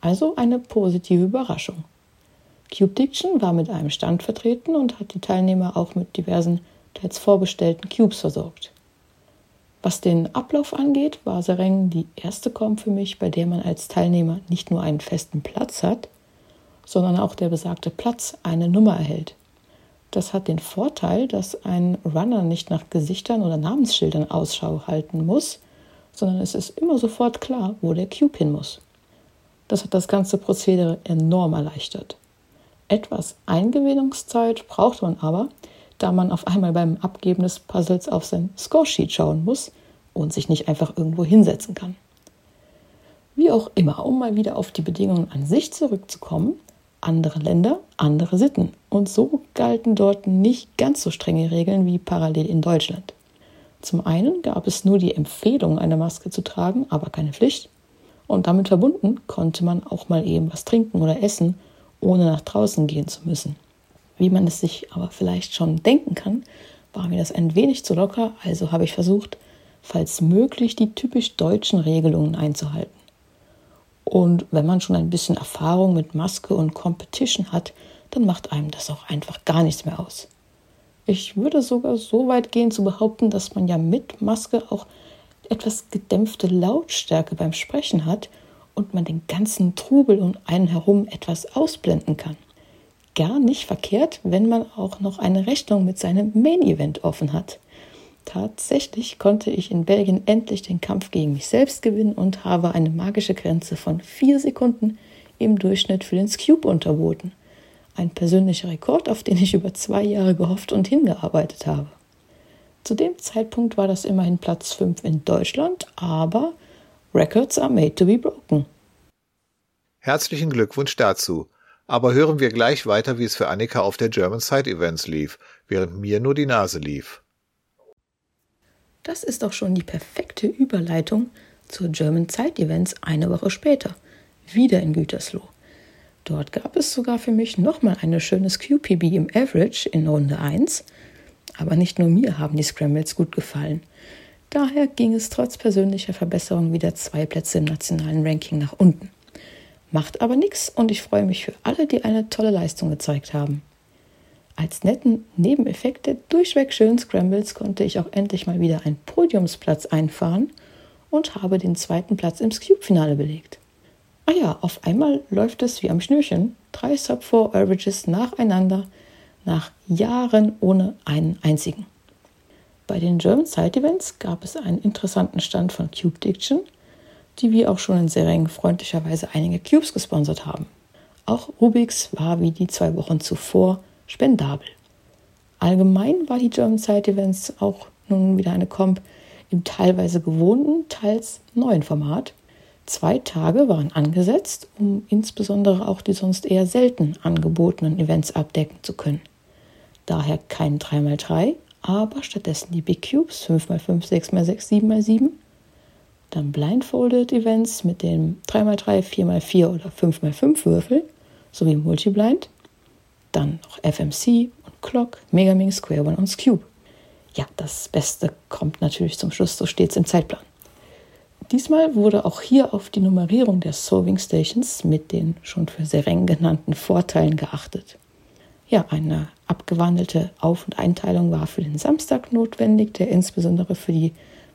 Also eine positive Überraschung. Cube Diction war mit einem Stand vertreten und hat die Teilnehmer auch mit diversen, teils vorbestellten Cubes versorgt. Was den Ablauf angeht, war Sereng die erste Comp für mich, bei der man als Teilnehmer nicht nur einen festen Platz hat, sondern auch der besagte Platz eine Nummer erhält. Das hat den Vorteil, dass ein Runner nicht nach Gesichtern oder Namensschildern Ausschau halten muss, sondern es ist immer sofort klar, wo der Cube hin muss. Das hat das ganze Prozedere enorm erleichtert. Etwas Eingewöhnungszeit braucht man aber, da man auf einmal beim Abgeben des Puzzles auf sein Scoresheet schauen muss und sich nicht einfach irgendwo hinsetzen kann. Wie auch immer, um mal wieder auf die Bedingungen an sich zurückzukommen, andere Länder, andere Sitten. Und so galten dort nicht ganz so strenge Regeln wie parallel in Deutschland. Zum einen gab es nur die Empfehlung, eine Maske zu tragen, aber keine Pflicht. Und damit verbunden konnte man auch mal eben was trinken oder essen, ohne nach draußen gehen zu müssen. Wie man es sich aber vielleicht schon denken kann, war mir das ein wenig zu locker, also habe ich versucht, falls möglich die typisch deutschen Regelungen einzuhalten. Und wenn man schon ein bisschen Erfahrung mit Maske und Competition hat, dann macht einem das auch einfach gar nichts mehr aus. Ich würde sogar so weit gehen zu behaupten, dass man ja mit Maske auch etwas gedämpfte Lautstärke beim Sprechen hat und man den ganzen Trubel um einen herum etwas ausblenden kann. Gar nicht verkehrt, wenn man auch noch eine Rechnung mit seinem Main Event offen hat. Tatsächlich konnte ich in Belgien endlich den Kampf gegen mich selbst gewinnen und habe eine magische Grenze von vier Sekunden im Durchschnitt für den Cube unterboten. Ein persönlicher Rekord, auf den ich über zwei Jahre gehofft und hingearbeitet habe. Zu dem Zeitpunkt war das immerhin Platz 5 in Deutschland, aber Records are made to be broken. Herzlichen Glückwunsch dazu. Aber hören wir gleich weiter, wie es für Annika auf der German Side Events lief, während mir nur die Nase lief. Das ist auch schon die perfekte Überleitung zur German Zeit Events eine Woche später, wieder in Gütersloh. Dort gab es sogar für mich nochmal ein schönes QPB im Average in Runde 1. Aber nicht nur mir haben die Scrambles gut gefallen. Daher ging es trotz persönlicher Verbesserung wieder zwei Plätze im nationalen Ranking nach unten. Macht aber nichts und ich freue mich für alle, die eine tolle Leistung gezeigt haben. Als netten Nebeneffekt der durchweg schönen Scrambles konnte ich auch endlich mal wieder einen Podiumsplatz einfahren und habe den zweiten Platz im Cube-Finale belegt. Ah ja, auf einmal läuft es wie am Schnürchen. Drei Sub-4 Averages nacheinander, nach Jahren ohne einen einzigen. Bei den German Side Events gab es einen interessanten Stand von Cube Diction, die wir auch schon in Sereng freundlicherweise einige Cubes gesponsert haben. Auch Rubix war wie die zwei Wochen zuvor spendabel. Allgemein war die German Side Events auch nun wieder eine Comp im teilweise gewohnten, teils neuen Format. Zwei Tage waren angesetzt, um insbesondere auch die sonst eher selten angebotenen Events abdecken zu können. daher kein 3x3, aber stattdessen die Big Cubes 5x5, 6x6, 7x7. Dann Blindfolded Events mit dem 3x3, 4x4 oder 5x5 Würfel sowie Multiblind. Dann noch FMC und Clock, Megaming, Square One und Cube. Ja, das Beste kommt natürlich zum Schluss, so steht es im Zeitplan. Diesmal wurde auch hier auf die Nummerierung der Solving Stations mit den schon für Sereng genannten Vorteilen geachtet. Ja, eine abgewandelte Auf- und Einteilung war für den Samstag notwendig, der insbesondere für die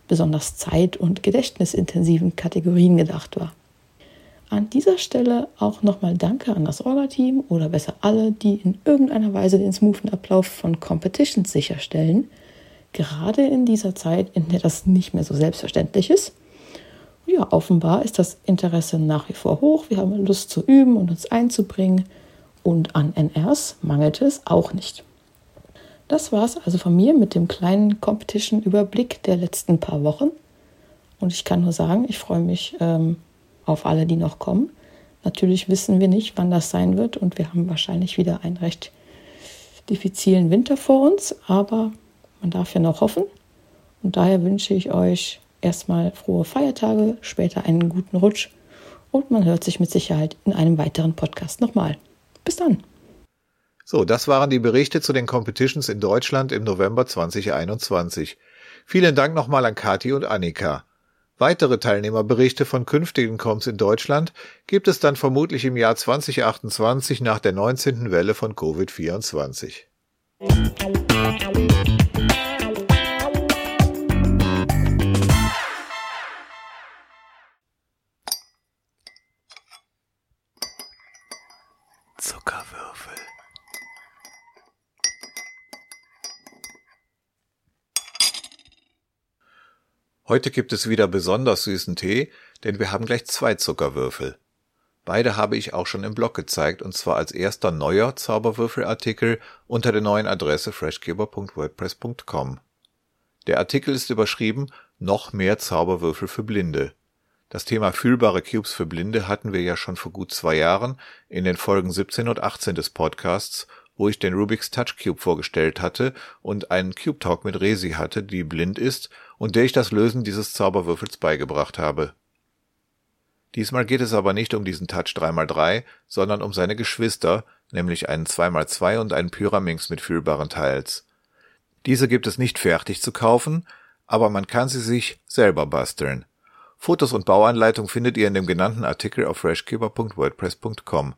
besonders zeit- und gedächtnisintensiven Kategorien gedacht war. An dieser Stelle auch nochmal Danke an das Orga-Team oder besser alle, die in irgendeiner Weise den smoothen Ablauf von Competitions sicherstellen. Gerade in dieser Zeit, in der das nicht mehr so selbstverständlich ist ja, offenbar ist das Interesse nach wie vor hoch. Wir haben Lust zu üben und uns einzubringen. Und an NRs mangelte es auch nicht. Das war es also von mir mit dem kleinen Competition-Überblick der letzten paar Wochen. Und ich kann nur sagen, ich freue mich ähm, auf alle, die noch kommen. Natürlich wissen wir nicht, wann das sein wird und wir haben wahrscheinlich wieder einen recht diffizilen Winter vor uns, aber man darf ja noch hoffen. Und daher wünsche ich euch erstmal frohe Feiertage, später einen guten Rutsch und man hört sich mit Sicherheit in einem weiteren Podcast nochmal. Bis dann. So, das waren die Berichte zu den Competitions in Deutschland im November 2021. Vielen Dank nochmal an Kati und Annika. Weitere Teilnehmerberichte von künftigen Comps in Deutschland gibt es dann vermutlich im Jahr 2028 nach der 19. Welle von Covid-24. Heute gibt es wieder besonders süßen Tee, denn wir haben gleich zwei Zuckerwürfel. Beide habe ich auch schon im Blog gezeigt und zwar als erster neuer Zauberwürfelartikel unter der neuen Adresse freshgeber.wordpress.com. Der Artikel ist überschrieben Noch mehr Zauberwürfel für Blinde. Das Thema fühlbare Cubes für Blinde hatten wir ja schon vor gut zwei Jahren in den Folgen 17 und 18 des Podcasts, wo ich den Rubik's Touch Cube vorgestellt hatte und einen Cube Talk mit Resi hatte, die blind ist und der ich das Lösen dieses Zauberwürfels beigebracht habe. Diesmal geht es aber nicht um diesen Touch 3x3, sondern um seine Geschwister, nämlich einen 2x2 und einen Pyraminx mit fühlbaren Teils. Diese gibt es nicht fertig zu kaufen, aber man kann sie sich selber basteln. Fotos und Bauanleitung findet ihr in dem genannten Artikel auf freshkeeper.wordpress.com.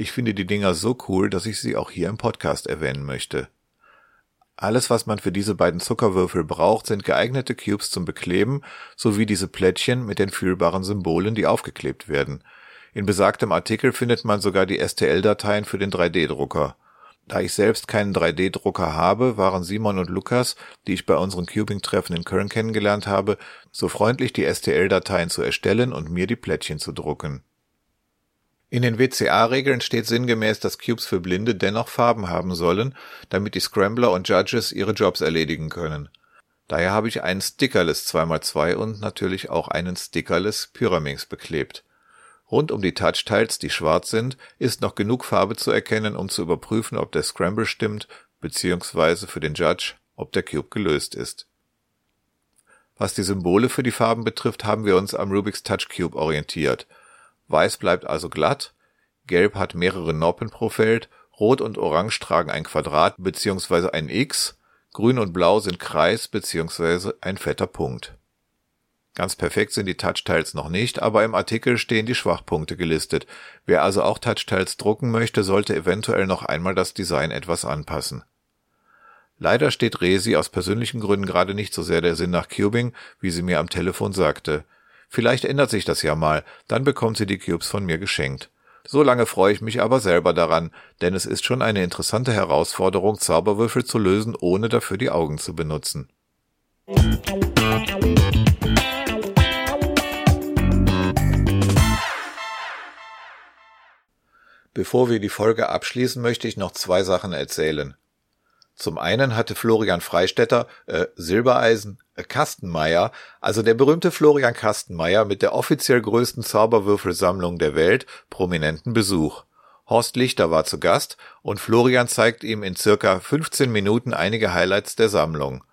Ich finde die Dinger so cool, dass ich sie auch hier im Podcast erwähnen möchte. Alles, was man für diese beiden Zuckerwürfel braucht, sind geeignete Cubes zum Bekleben sowie diese Plättchen mit den fühlbaren Symbolen, die aufgeklebt werden. In besagtem Artikel findet man sogar die STL-Dateien für den 3D-Drucker. Da ich selbst keinen 3D-Drucker habe, waren Simon und Lukas, die ich bei unseren Cubing-Treffen in Köln kennengelernt habe, so freundlich, die STL-Dateien zu erstellen und mir die Plättchen zu drucken. In den WCA-Regeln steht sinngemäß, dass Cubes für Blinde dennoch Farben haben sollen, damit die Scrambler und Judges ihre Jobs erledigen können. Daher habe ich einen Stickerless 2x2 und natürlich auch einen Stickerless Pyraminx beklebt. Rund um die Touch-Tiles, die schwarz sind, ist noch genug Farbe zu erkennen, um zu überprüfen, ob der Scramble stimmt, beziehungsweise für den Judge, ob der Cube gelöst ist. Was die Symbole für die Farben betrifft, haben wir uns am Rubik's Touch Cube orientiert. Weiß bleibt also glatt, Gelb hat mehrere Noppen pro Feld, Rot und Orange tragen ein Quadrat beziehungsweise ein X, Grün und Blau sind Kreis beziehungsweise ein fetter Punkt. Ganz perfekt sind die Touchtiles noch nicht, aber im Artikel stehen die Schwachpunkte gelistet. Wer also auch Touchtiles drucken möchte, sollte eventuell noch einmal das Design etwas anpassen. Leider steht Resi aus persönlichen Gründen gerade nicht so sehr der Sinn nach Cubing, wie sie mir am Telefon sagte. Vielleicht ändert sich das ja mal, dann bekommt sie die Cubes von mir geschenkt. So lange freue ich mich aber selber daran, denn es ist schon eine interessante Herausforderung, Zauberwürfel zu lösen, ohne dafür die Augen zu benutzen. Bevor wir die Folge abschließen, möchte ich noch zwei Sachen erzählen. Zum einen hatte Florian Freistetter, äh, Silbereisen, Kastenmeier, also der berühmte Florian Kastenmeier mit der offiziell größten Zauberwürfelsammlung der Welt, prominenten Besuch. Horst Lichter war zu Gast und Florian zeigt ihm in circa 15 Minuten einige Highlights der Sammlung.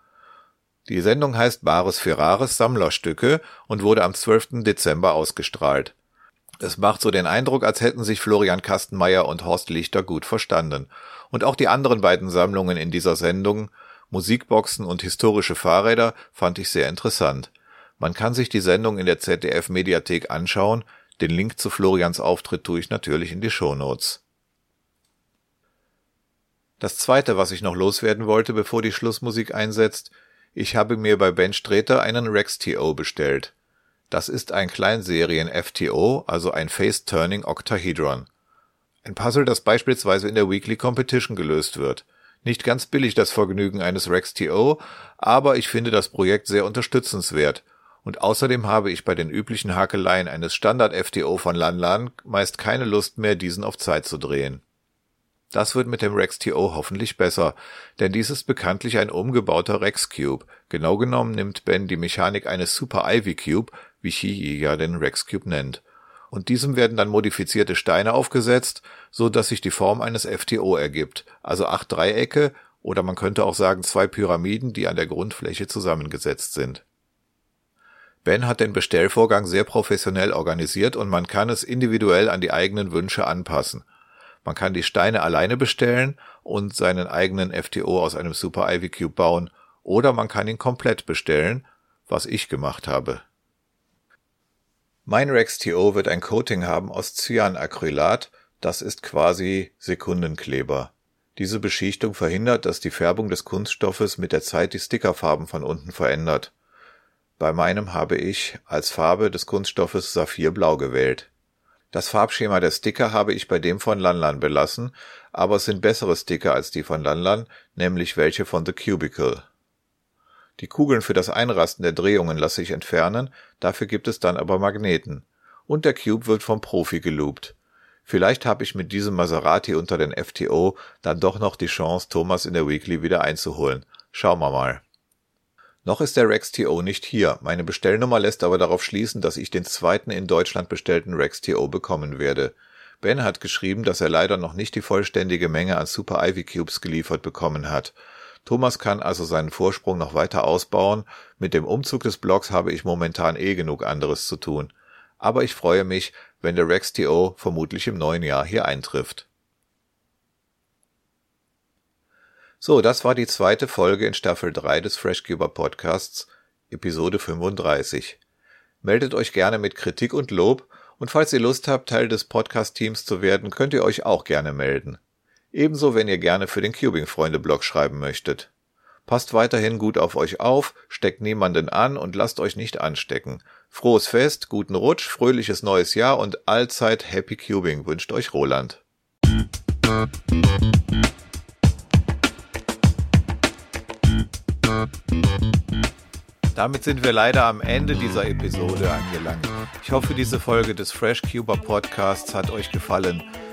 Die Sendung heißt Bares für Rares Sammlerstücke und wurde am 12. Dezember ausgestrahlt. Es macht so den Eindruck, als hätten sich Florian Kastenmeier und Horst Lichter gut verstanden. Und auch die anderen beiden Sammlungen in dieser Sendung, Musikboxen und historische Fahrräder, fand ich sehr interessant. Man kann sich die Sendung in der ZDF Mediathek anschauen, den Link zu Florians Auftritt tue ich natürlich in die Shownotes. Das zweite, was ich noch loswerden wollte, bevor die Schlussmusik einsetzt, ich habe mir bei Ben Streeter einen Rex TO bestellt. Das ist ein Kleinserien-FTO, also ein Face-Turning Octahedron. Ein Puzzle, das beispielsweise in der Weekly Competition gelöst wird. Nicht ganz billig das Vergnügen eines Rex TO, aber ich finde das Projekt sehr unterstützenswert – und außerdem habe ich bei den üblichen Hakeleien eines Standard-FTO von Lanlan meist keine Lust mehr, diesen auf Zeit zu drehen. Das wird mit dem Rex TO hoffentlich besser, denn dies ist bekanntlich ein umgebauter Rex Cube. Genau genommen nimmt Ben die Mechanik eines Super Ivy Cube, wie Shiyi ja den Rex Cube nennt. Und diesem werden dann modifizierte Steine aufgesetzt, so dass sich die Form eines FTO ergibt, also acht Dreiecke oder man könnte auch sagen zwei Pyramiden, die an der Grundfläche zusammengesetzt sind. Ben hat den Bestellvorgang sehr professionell organisiert und man kann es individuell an die eigenen Wünsche anpassen. Man kann die Steine alleine bestellen und seinen eigenen FTO aus einem Super Ivy Cube bauen oder man kann ihn komplett bestellen, was ich gemacht habe. Mein Rex TO wird ein Coating haben aus Cyanacrylat, das ist quasi Sekundenkleber. Diese Beschichtung verhindert, dass die Färbung des Kunststoffes mit der Zeit die Stickerfarben von unten verändert. Bei meinem habe ich als Farbe des Kunststoffes Saphirblau gewählt. Das Farbschema der Sticker habe ich bei dem von Lanlan belassen, aber es sind bessere Sticker als die von Lanlan, nämlich welche von The Cubicle. Die Kugeln für das Einrasten der Drehungen lasse ich entfernen, dafür gibt es dann aber Magneten. Und der Cube wird vom Profi geloopt. Vielleicht habe ich mit diesem Maserati unter den FTO dann doch noch die Chance, Thomas in der Weekly wieder einzuholen. Schauen wir mal. Noch ist der Rex TO nicht hier, meine Bestellnummer lässt aber darauf schließen, dass ich den zweiten in Deutschland bestellten Rex TO bekommen werde. Ben hat geschrieben, dass er leider noch nicht die vollständige Menge an Super Ivy Cubes geliefert bekommen hat. Thomas kann also seinen Vorsprung noch weiter ausbauen. Mit dem Umzug des Blogs habe ich momentan eh genug anderes zu tun. Aber ich freue mich, wenn der Rex TO vermutlich im neuen Jahr hier eintrifft. So, das war die zweite Folge in Staffel 3 des Freshcuber Podcasts, Episode 35. Meldet euch gerne mit Kritik und Lob und falls ihr Lust habt, Teil des Podcast-Teams zu werden, könnt ihr euch auch gerne melden. Ebenso, wenn ihr gerne für den Cubing-Freunde-Blog schreiben möchtet. Passt weiterhin gut auf euch auf, steckt niemanden an und lasst euch nicht anstecken. Frohes Fest, guten Rutsch, fröhliches neues Jahr und allzeit Happy Cubing wünscht euch Roland. Damit sind wir leider am Ende dieser Episode angelangt. Ich hoffe, diese Folge des FreshCuber Podcasts hat euch gefallen.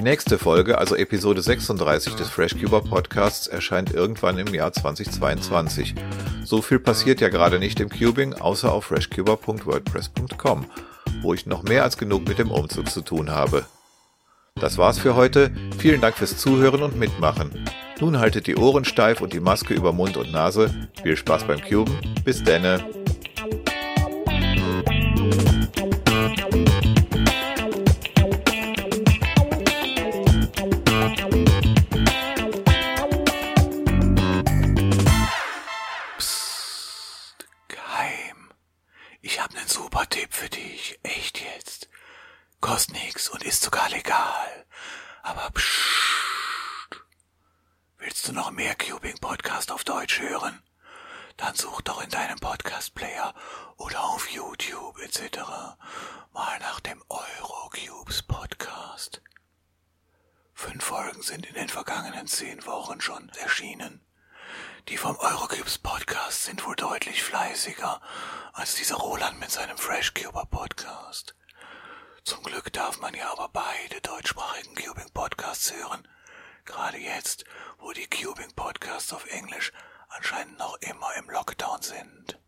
Die nächste Folge, also Episode 36 des FreshCuber Podcasts, erscheint irgendwann im Jahr 2022. So viel passiert ja gerade nicht im Cubing, außer auf freshcuber.wordpress.com, wo ich noch mehr als genug mit dem Umzug zu tun habe. Das war's für heute. Vielen Dank fürs Zuhören und Mitmachen. Nun haltet die Ohren steif und die Maske über Mund und Nase. Viel Spaß beim Cuben. Bis denne. Dann such doch in deinem Podcast Player oder auf YouTube etc. mal nach dem Eurocubes Podcast. Fünf Folgen sind in den vergangenen zehn Wochen schon erschienen. Die vom Eurocubes Podcast sind wohl deutlich fleißiger als dieser Roland mit seinem Freshcuber Podcast. Zum Glück darf man ja aber beide deutschsprachigen Cubing Podcasts hören. Gerade jetzt, wo die Cubing Podcasts auf Englisch anscheinend noch immer im Lockdown sind.